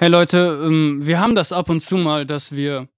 Hey Leute, ähm, wir haben das ab und zu mal, dass wir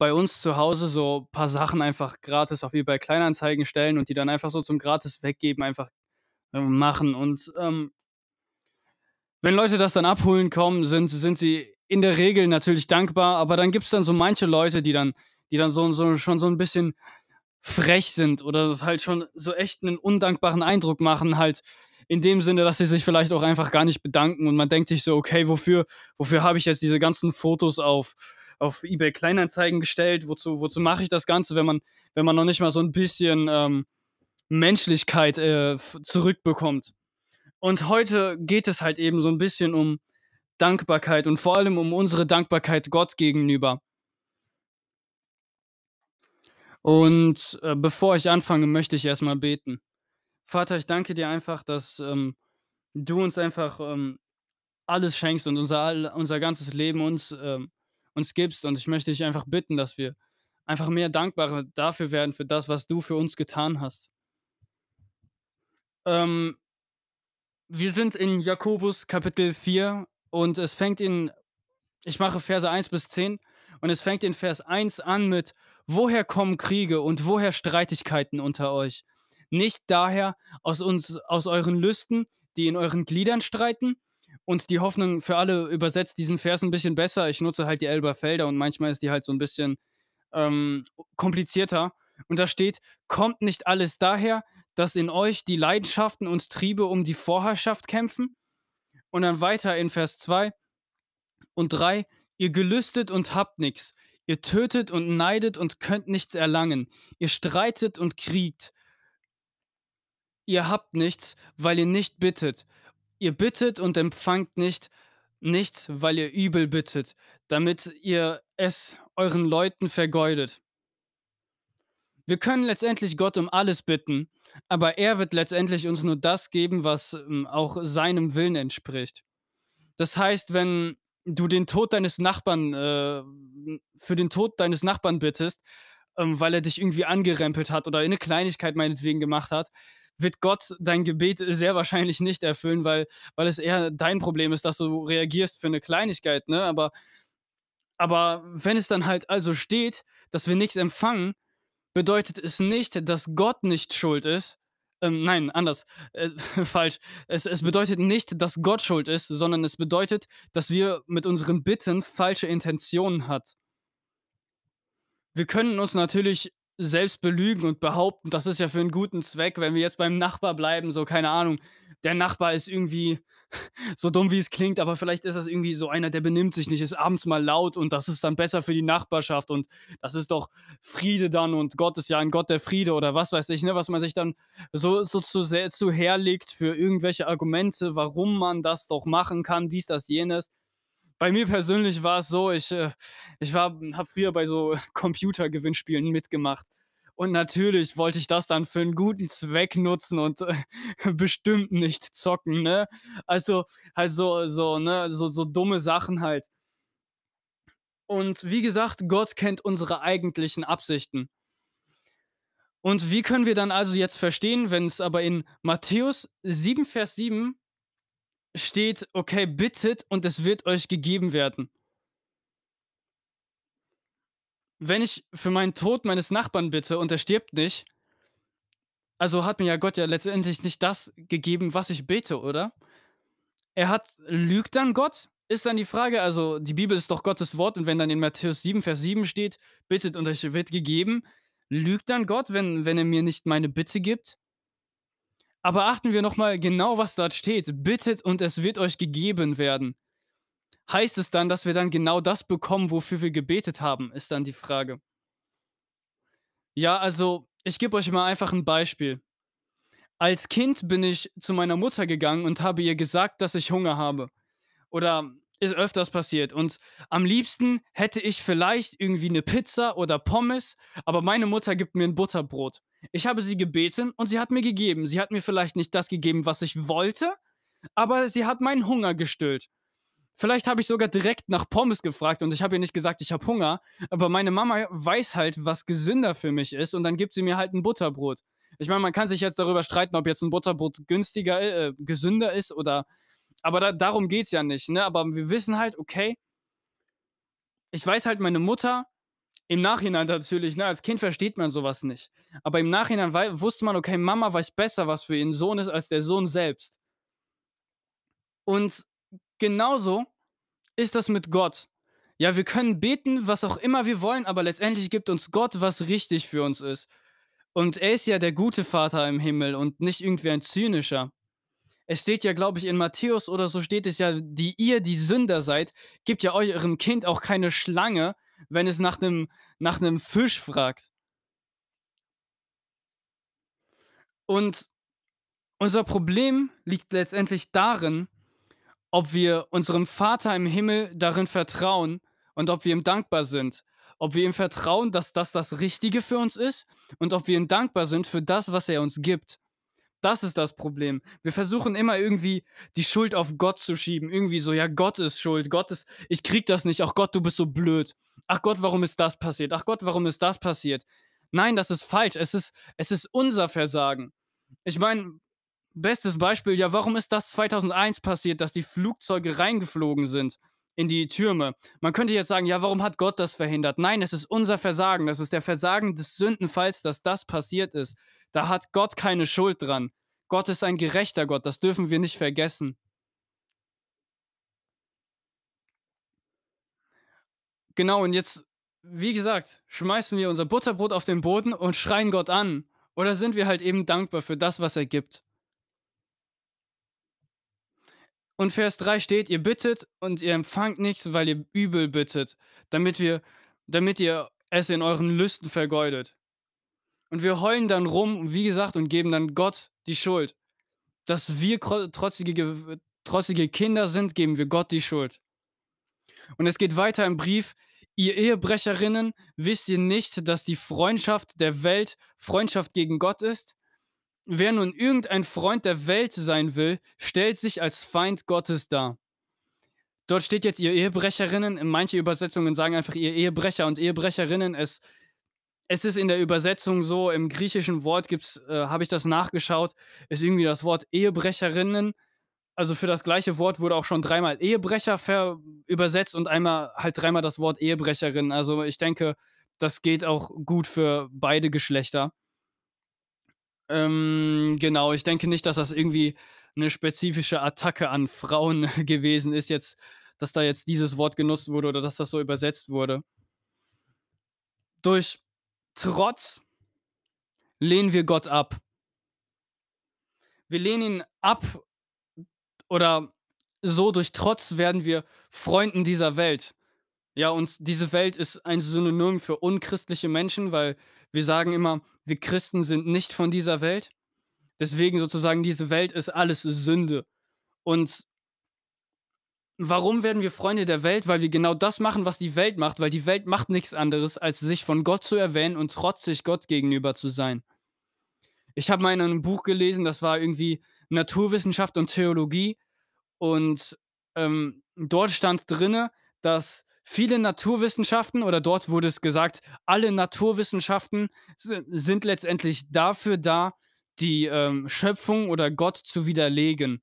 bei uns zu Hause so paar Sachen einfach gratis auf eBay Kleinanzeigen stellen und die dann einfach so zum gratis Weggeben einfach, ähm, machen. Und, ähm wenn Leute das dann abholen kommen, sind sind sie in der Regel natürlich dankbar, aber dann gibt's dann so manche Leute, die dann die dann so so schon so 'n bisschen frech sind oder halt schon so echt 'nen undankbaren Eindruck machen, halt in dem Sinne, dass sie sich vielleicht auch einfach gar nicht bedanken und man denkt sich so: „Okay, wofür wofür habe ich jetzt diese ganzen Fotos auf auf eBay Kleinanzeigen gestellt? Wozu wozu mache ich das Ganze, wenn man wenn man noch nicht mal so 'n bisschen, ähm, Menschlichkeit, äh, zurückbekommt?“ Und heute geht es halt eben so 'n bisschen um Dankbarkeit und vor allem um unsere Dankbarkeit Gott gegenüber. Und, äh, bevor ich anfange, möchte ich erst mal beten. Vater, ich danke dir einfach, dass, ähm, du uns einfach, ähm, alles schenkst und unser unser ganzes Leben uns, ähm uns gibst und ich möchte dich einfach bitten, dass wir einfach mehr dankbarer dafür werden für das, was du für uns getan hast. Ähm wir sind in Jakobus Kapitel 4 und es fängt in ich mache Verse 1 bis 10 und es fängt in Vers 1 an mit: „Woher kommen Kriege und woher Streitigkeiten unter euch? Nicht daher aus uns aus euren Lüsten, die in euren Gliedern streiten?“ Und die Hoffnung für alle übersetzt diesen Vers 'n bisschen besser. Ich nutze halt die Elberfelder und manchmal ist die halt so 'n bisschen, ähm, komplizierter. Und da steht: „Kommt nicht alles daher, dass in euch die Leidenschaften und Triebe um die Vorherrschaft kämpfen?“ Und dann weiter in Vers 2 und 3: „Ihr gelüstet und habt nix. Ihr tötet und neidet und könnt nichts erlangen. Ihr streitet und kriegt“ „Ihr habt nichts, weil ihr nicht bittet. Ihr bittet und empfangt nicht nichts, weil ihr übel bittet, damit ihr es euren Leuten vergeudet.“ Wir können letztendlich Gott um alles bitten, aber er wird letztendlich uns nur das geben, was, ähm, auch seinem Willen entspricht. Das heißt, wenn du den Tod deines Nachbarn, äh für den Tod deines Nachbarn bittest, ähm, weil er dich irgendwie angerempelt hat oder eine Kleinigkeit meinetwegen gemacht hat, wird Gott dein Gebet sehr wahrscheinlich nicht erfüllen, weil weil es eher dein Problem ist, dass du reagierst für 'ne Kleinigkeit, ne? Aber aber wenn es dann halt also steht, dass wir nix empfangen, bedeutet es nicht, dass Gott nicht schuld ist. Ähm, nein, anders, äh, falsch. Es es bedeutet nicht, dass Gott schuld ist, sondern es bedeutet, dass wir mit unseren Bitten falsche Intentionen hat. Wir können uns natürlich selbst belügen und behaupten, das ist ja für 'n guten Zweck, wenn wir jetzt beim Nachbar bleiben, so, keine Ahnung, der Nachbar ist irgendwie so dumm, wie es klingt, aber vielleicht ist das irgendwie so einer, der benimmt sich nicht, ist abends mal laut und das ist dann besser für die Nachbarschaft und das ist doch Friede dann und Gott ist ja ein Gott der Friede oder was weiß ich, ne, was man sich dann so so zu sehr zu herlegt für irgendwelche Argumente, warum man das doch machen kann, dies, das, jenes. Bei mir persönlich war es so, ich, äh ich habe früher bei so Computergewinnspielen mitgemacht und natürlich wollte ich das dann für 'n guten Zweck nutzen und, äh, bestimmt nicht zocken, ne? Also also so, ne, so so dumme Sachen halt. Und wie gesagt, Gott kennt unsere eigentlichen Absichten. Und wie können wir dann also jetzt verstehen, wenn's aber in Matthäus 7, Vers 7 steht: „Okay, bittet und es wird euch gegeben werden.“ Wenn ich für meinen Tod meines Nachbarn bitte und er stirbt nicht also hat mir ja Gott ja letztendlich nicht das gegeben, was ich bete, oder? Er hat lügt dann Gott? Ist dann die Frage. Also, die Bibel ist doch Gottes Wort und wenn dann in Matthäus 7, Vers 7 steht: „Bittet und euch wird gegeben“, lügt dann Gott, wenn wenn er mir nicht meine Bitte gibt? Aber achten wir noch mal genau, was dort steht: „Bittet und es wird euch gegeben werden.“ Heißt es dann, dass wir dann genau das bekommen, wofür wir gebetet haben, ist dann die Frage. Ja, also, ich gebe euch mal einfach 'n Beispiel. Als Kind bin ich zu meiner Mutter gegangen und habe ihr gesagt, dass ich Hunger habe. Oder ist öfters passiert und am liebsten hätte ich vielleicht irgendwie 'ne Pizza oder Pommes, aber meine Mutter gibt mir 'n Butterbrot. Ich habe sie gebeten und sie hat mir gegeben. Sie hat mir vielleicht nicht das gegeben, was ich wollte, aber sie hat meinen Hunger gestillt. Vielleicht habe ich sogar direkt nach Pommes gefragt und ich habe ihr nicht gesagt: „Ich habe Hunger“, aber meine Mama weiß halt, was gesünder für mich ist und dann gibt sie mir halt 'n Butterbrot. Ich meine, man kann sich jetzt darüber streiten, ob jetzt 'n Butterbrot günstiger äh, gesünder ist oder Aber da darum geht's ja nicht, ne? Aber wir wissen halt, okay ich weiß halt, meine Mutter im Nachhinein natürlich, ne, als Kind versteht man so was nicht. Aber im Nachhinein wusste man, okay, Mama weiß besser, was für ihren Sohn ist, als der Sohn selbst. Und genauso ist das mit Gott. Ja, wir können beten, was auch immer wir wollen, aber letztendlich gibt uns Gott, was richtig für uns ist. Und er ist ja der gute Vater im Himmel und nicht irgendwie ein zynischer. Es steht ja, glaube ich, in Matthäus oder so steht es ja, die ihr die Sünder seid, gebt ja eurem Kind auch keine Schlange, wenn es nach 'nem nach Fisch fragt. Und unser Problem liegt letztendlich darin, ob wir unserem Vater im Himmel darin vertrauen und ob wir ihm dankbar sind. Ob wir ihm vertrauen, dass das das Richtige für uns ist und ob wir ihm dankbar sind für das, was er uns gibt. Das ist das Problem. Wir versuchen immer irgendwie die Schuld auf Gott zu schieben. Irgendwie so, ja, Gott ist schuld. Gott ist, ich krieg das nicht. Ach Gott, du bist so blöd. Ach Gott, warum ist das passiert? Ach Gott, warum ist das passiert? Nein, das ist falsch. Es ist, es ist unser Versagen. Ich meine, bestes Beispiel, ja, warum ist das 2001 passiert, dass die Flugzeuge reingeflogen sind in die Türme? Man könnte jetzt sagen, ja, warum hat Gott das verhindert? Nein, es ist unser Versagen. Das ist der Versagen des Sündenfalls, dass das passiert ist. Da hat Gott keine Schuld dran. Gott ist ein gerechter Gott, das dürfen wir nicht vergessen. Genau, und jetzt, wie gesagt, schmeißen wir unser Butterbrot auf den Boden und schreien Gott an. Oder sind wir halt eben dankbar für das, was er gibt? Und Vers 3 steht, ihr bittet und ihr empfangt nichts, weil ihr übel bittet, damit wir, damit ihr es in euren Lüsten vergeudet. Und wir heulen dann rum, wie gesagt, und geben dann Gott die Schuld. Dass wir trotzige, trotzige Kinder sind, geben wir Gott die Schuld. Und es geht weiter im Brief, ihr Ehebrecherinnen, wisst ihr nicht, dass die Freundschaft der Welt Freundschaft gegen Gott ist? Wer nun irgendein Freund der Welt sein will, stellt sich als Feind Gottes dar. Dort steht jetzt ihr Ehebrecherinnen, manche Übersetzungen sagen einfach ihr Ehebrecher und Ehebrecherinnen. Es es ist in der Übersetzung so, im griechischen Wort äh, habe ich das nachgeschaut, ist irgendwie das Wort Ehebrecherinnen. Also für das gleiche Wort wurde auch schon dreimal Ehebrecher übersetzt und einmal halt dreimal das Wort Ehebrecherin. Also ich denke, das geht auch gut für beide Geschlechter. Ähm, genau, ich denke nicht, dass das irgendwie eine spezifische Attacke an Frauen gewesen ist jetzt, dass da jetzt dieses Wort genutzt wurde oder dass das so übersetzt wurde. Durch Trotz lehnen wir Gott ab. Wir lehnen ihn ab oder so durch Trotz werden wir Freunden dieser Welt. Ja, und diese Welt ist ein Synonym für unchristliche Menschen, weil wir sagen immer, wir Christen sind nicht von dieser Welt. Deswegen sozusagen, diese Welt ist alles Sünde. Und Warum werden wir Freunde der Welt? Weil wir genau das machen, was die Welt macht, weil die Welt macht nichts anderes, als sich von Gott zu erwähnen und trotzig Gott gegenüber zu sein. Ich habe mal in einem Buch gelesen, das war irgendwie Naturwissenschaft und Theologie und ähm, dort stand drinne, dass viele Naturwissenschaften oder dort wurde es gesagt, alle Naturwissenschaften sind letztendlich dafür da, die ähm, Schöpfung oder Gott zu widerlegen.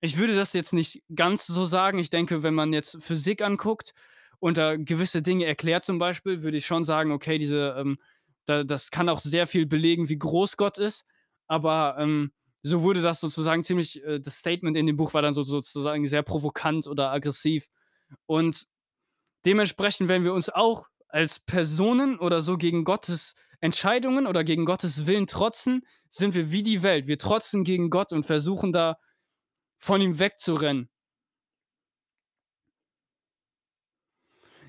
Ich würde das jetzt nicht ganz so sagen. Ich denke, wenn man jetzt Physik anguckt und da gewisse Dinge erklärt zum Beispiel, würde ich schon sagen, okay, diese, ähm, da, das kann auch sehr viel belegen, wie groß Gott ist. Aber ähm, so wurde das sozusagen ziemlich, äh, das Statement in dem Buch war dann so, sozusagen sehr provokant oder aggressiv. Und dementsprechend, wenn wir uns auch als Personen oder so gegen Gottes Entscheidungen oder gegen Gottes Willen trotzen, sind wir wie die Welt. Wir trotzen gegen Gott und versuchen da von ihm wegzurennen.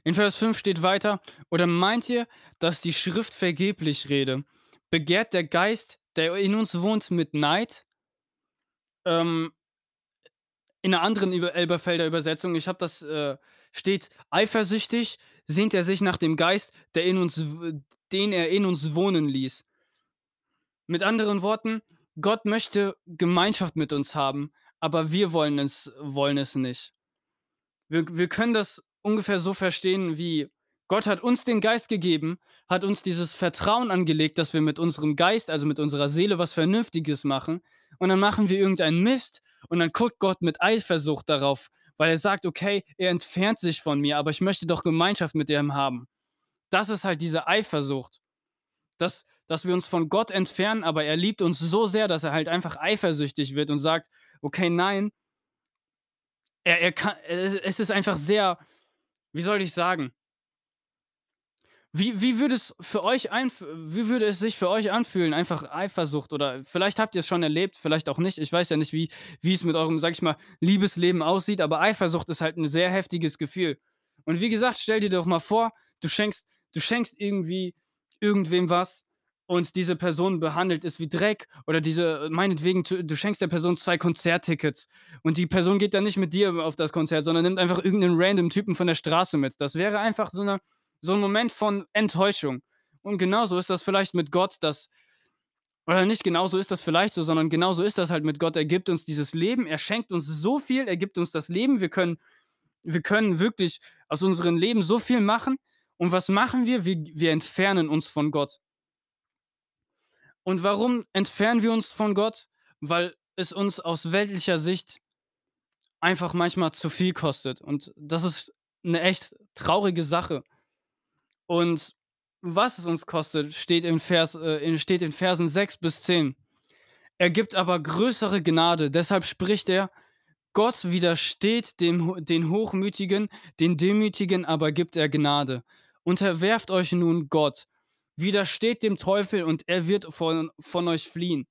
In Vers 5 steht weiter, oder meint ihr, dass die Schrift vergeblich rede? Begehrt der Geist, der in uns wohnt, mit Neid? Ähm, in einer anderen Elberfelder Übersetzung, ich habe das, äh, steht, eifersüchtig sehnt er sich nach dem Geist, der in uns, den er in uns wohnen ließ. Mit anderen Worten, Gott möchte Gemeinschaft mit uns haben, aber wir wollen es wollen es nicht. Wir wir können das ungefähr so verstehen wie Gott hat uns den Geist gegeben, hat uns dieses Vertrauen angelegt, dass wir mit unserem Geist, also mit unserer Seele was Vernünftiges machen und dann machen wir irgendeinen Mist und dann guckt Gott mit Eifersucht darauf, weil er sagt: „Okay, er entfernt sich von mir, aber ich möchte doch Gemeinschaft mit ihm haben.“ Das ist halt diese Eifersucht, dass dass wir uns von Gott entfernen, aber er liebt uns so sehr, dass er halt einfach eifersüchtig wird und sagt: „Okay, nein“ er er ka es es ist einfach sehr wie soll ich sagen? Wie wie würde es für euch einf wie würde es sich für euch anfühlen, einfach Eifersucht oder vielleicht habt ihr's schon erlebt, vielleicht auch nicht. Ich weiß ja nicht, wie wie es mit eurem, sage ich mal, Liebesleben aussieht, aber Eifersucht ist halt 'n sehr heftiges Gefühl. Und wie gesagt, stell dir doch mal vor, du schenkst du schenkst irgendwie irgendwem was und diese Person behandelt es wie Dreck oder diese meinetwegen, du schenkst der Person 2 Konzerttickets und die Person geht dann nicht mit dir auf das Konzert, sondern nimmt einfach irgend 'nen random Typen von der Straße mit. Das wäre einfach so 'ne so 'n Moment von Enttäuschung. Und genauso ist das vielleicht mit Gott, dass oder nicht genauso ist das vielleicht so, sondern genauso ist das halt mit Gott. Er gibt uns dieses Leben, er schenkt uns so viel, er gibt uns das Leben. Wir können wir können wirklich aus unserem Leben so viel machen. Und was machen wir? Wir wir entfernen uns von Gott. Und warum entfernen wir uns von Gott? Weil es uns aus weltlicher Sicht einfach manchmal zu viel kostet. Und das ist 'ne echt traurige Sache. Und was es uns kostet, steht im Vers äh, in steht in Versen 6 bis 10. Er gibt aber größere Gnade. Deshalb spricht er: „Gott widersteht dem den Hochmütigen, den Demütigen aber gibt er Gnade. Unterwerft euch nun Gott. Widersteht dem Teufel und er wird von von euch fliehen.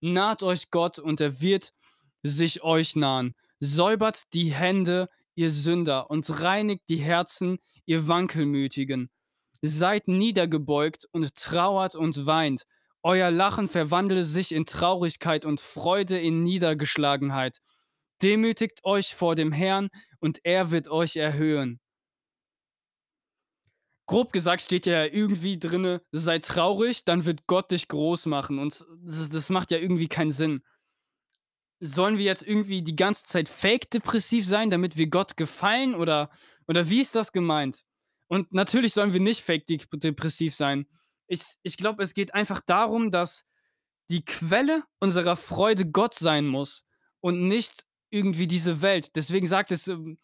Naht euch Gott und er wird sich euch nahen. Säubert die Hände, ihr Sünder, und reinigt die Herzen, ihr Wankelmütigen. Seid niedergebeugt und trauert und weint. Euer Lachen verwandle sich in Traurigkeit und Freude in Niedergeschlagenheit. Demütigt euch vor dem Herrn und er wird euch erhöhen.“ Grob gesagt steht ja irgendwie drinne: „Sei traurig, dann wird Gott dich groß machen.“ Und das macht ja irgendwie keinen Sinn. Sollen wir jetzt irgendwie die ganze Zeit fake depressiv sein, damit wir Gott gefallen oder oder wie ist das gemeint? Und natürlich sollen wir nicht fake dep depressiv sein. Ich ich glaube, es geht einfach darum, dass die Quelle unserer Freude Gott sein muss und nicht irgendwie diese Welt. Deswegen sagt es, ähm: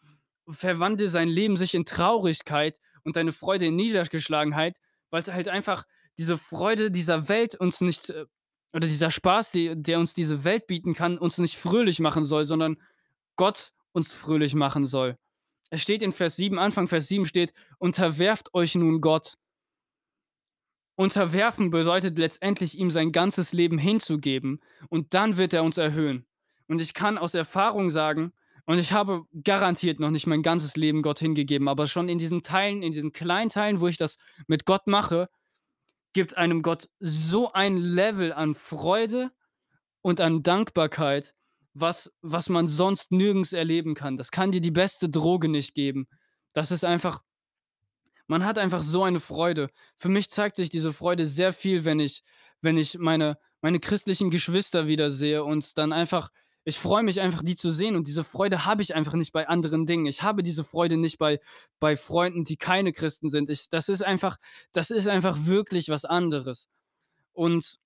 „Verwandle sein Leben sich in Traurigkeit und deine Freude in Niedergeschlagenheit“, weil's halt einfach diese Freude dieser Welt uns nicht äh, oder dieser Spaß, de der uns diese Welt bieten kann, uns nicht fröhlich machen soll, sondern Gott uns fröhlich machen soll. Es steht in Vers 7 Anfang Vers 7 steht: „Unterwerft euch nun Gott.“ Unterwerfen bedeutet letztendlich, ihm sein ganzes Leben hinzugeben und dann wird er uns erhöhen. Und ich kann aus Erfahrung sagen und ich habe garantiert noch nicht mein ganzes Leben Gott hingegeben, aber schon in diesen Teilen in diesen kleinen Teilen, wo ich das mit Gott mache, gibt einem Gott so ein Level an Freude und an Dankbarkeit, was was man sonst nirgends erleben kann. Das kann dir die beste Droge nicht geben. Das ist einfach man hat einfach so eine Freude. Für mich zeigt sich diese Freude sehr viel, wenn ich wenn ich meine meine christlichen Geschwister wiedersehe und dann einfach ich freue mich einfach, die zu sehen und diese Freude habe ich einfach nicht bei anderen Dingen. Ich habe diese Freude nicht bei bei Freunden, die keine Christen sind. Ich das ist einfach das ist einfach wirklich was anderes. Und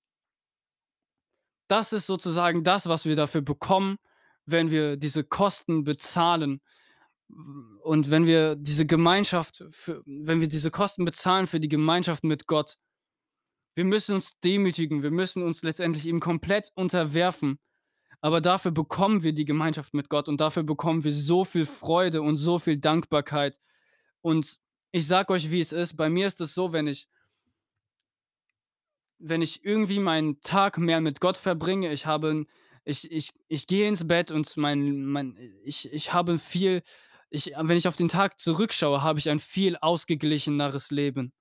das ist sozusagen das, was wir dafür bekommen, wenn wir diese Kosten bezahlen. Und wenn wir diese Gemeinschaft für wenn wir diese Kosten bezahlen für die Gemeinschaft mit Gott. Wir müssen uns demütigen, wir müssen uns letztendlich ihm komplett unterwerfen, aber dafür bekommen wir die Gemeinschaft mit Gott und dafür bekommen wir so viel Freude und so viel Dankbarkeit. Und ich sage euch, wie es ist, bei mir ist es so, wenn ich wenn ich irgendwie meinen Tag mehr mit Gott verbringe, ich habe ich ich ich gehe ins Bett und mein mein ich ich habe viel ich wenn ich auf den Tag zurückschaue, habe ich ein viel ausgeglicheneres Leben.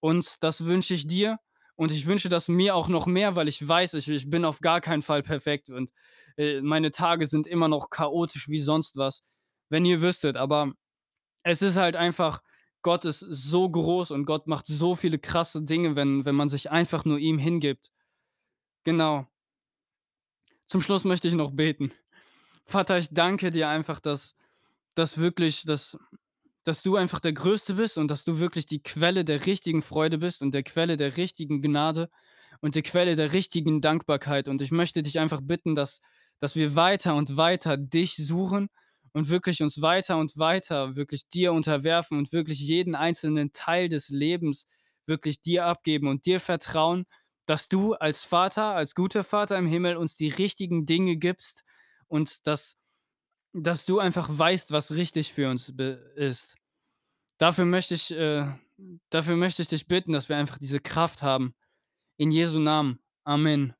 Und das wünsche ich dir und ich wünsche das mir auch noch mehr, weil ich weiß, ich ich bin auf gar keinen Fall perfekt und, äh, meine Tage sind immer noch chaotisch wie sonst was, wenn ihr wüsstet. Aber es ist halt einfach Gott ist so groß und Gott macht so viele krasse Dinge, wenn wenn man sich einfach nur ihm hingibt. Genau. Zum Schluss möchte ich noch beten. Vater, ich danke dir einfach, dass dass wirklich dass dass du einfach der Größte bist und dass du wirklich die Quelle der richtigen Freude bist und der Quelle der richtigen Gnade und die Quelle der richtigen Dankbarkeit. Und ich möchte dich einfach bitten, dass dass wir weiter und weiter dich suchen und wirklich uns weiter und weiter wirklich dir unterwerfen und wirklich jeden einzelnen Teil des Lebens wirklich dir abgeben und dir vertrauen, dass du als Vater, als guter Vater im Himmel uns die richtigen Dinge gibst und dass dass du einfach weißt, was richtig für uns ist. Dafür möchte ich äh, dafür möchte ich dich bitten, dass wir einfach diese Kraft haben. In Jesu Namen. Amen.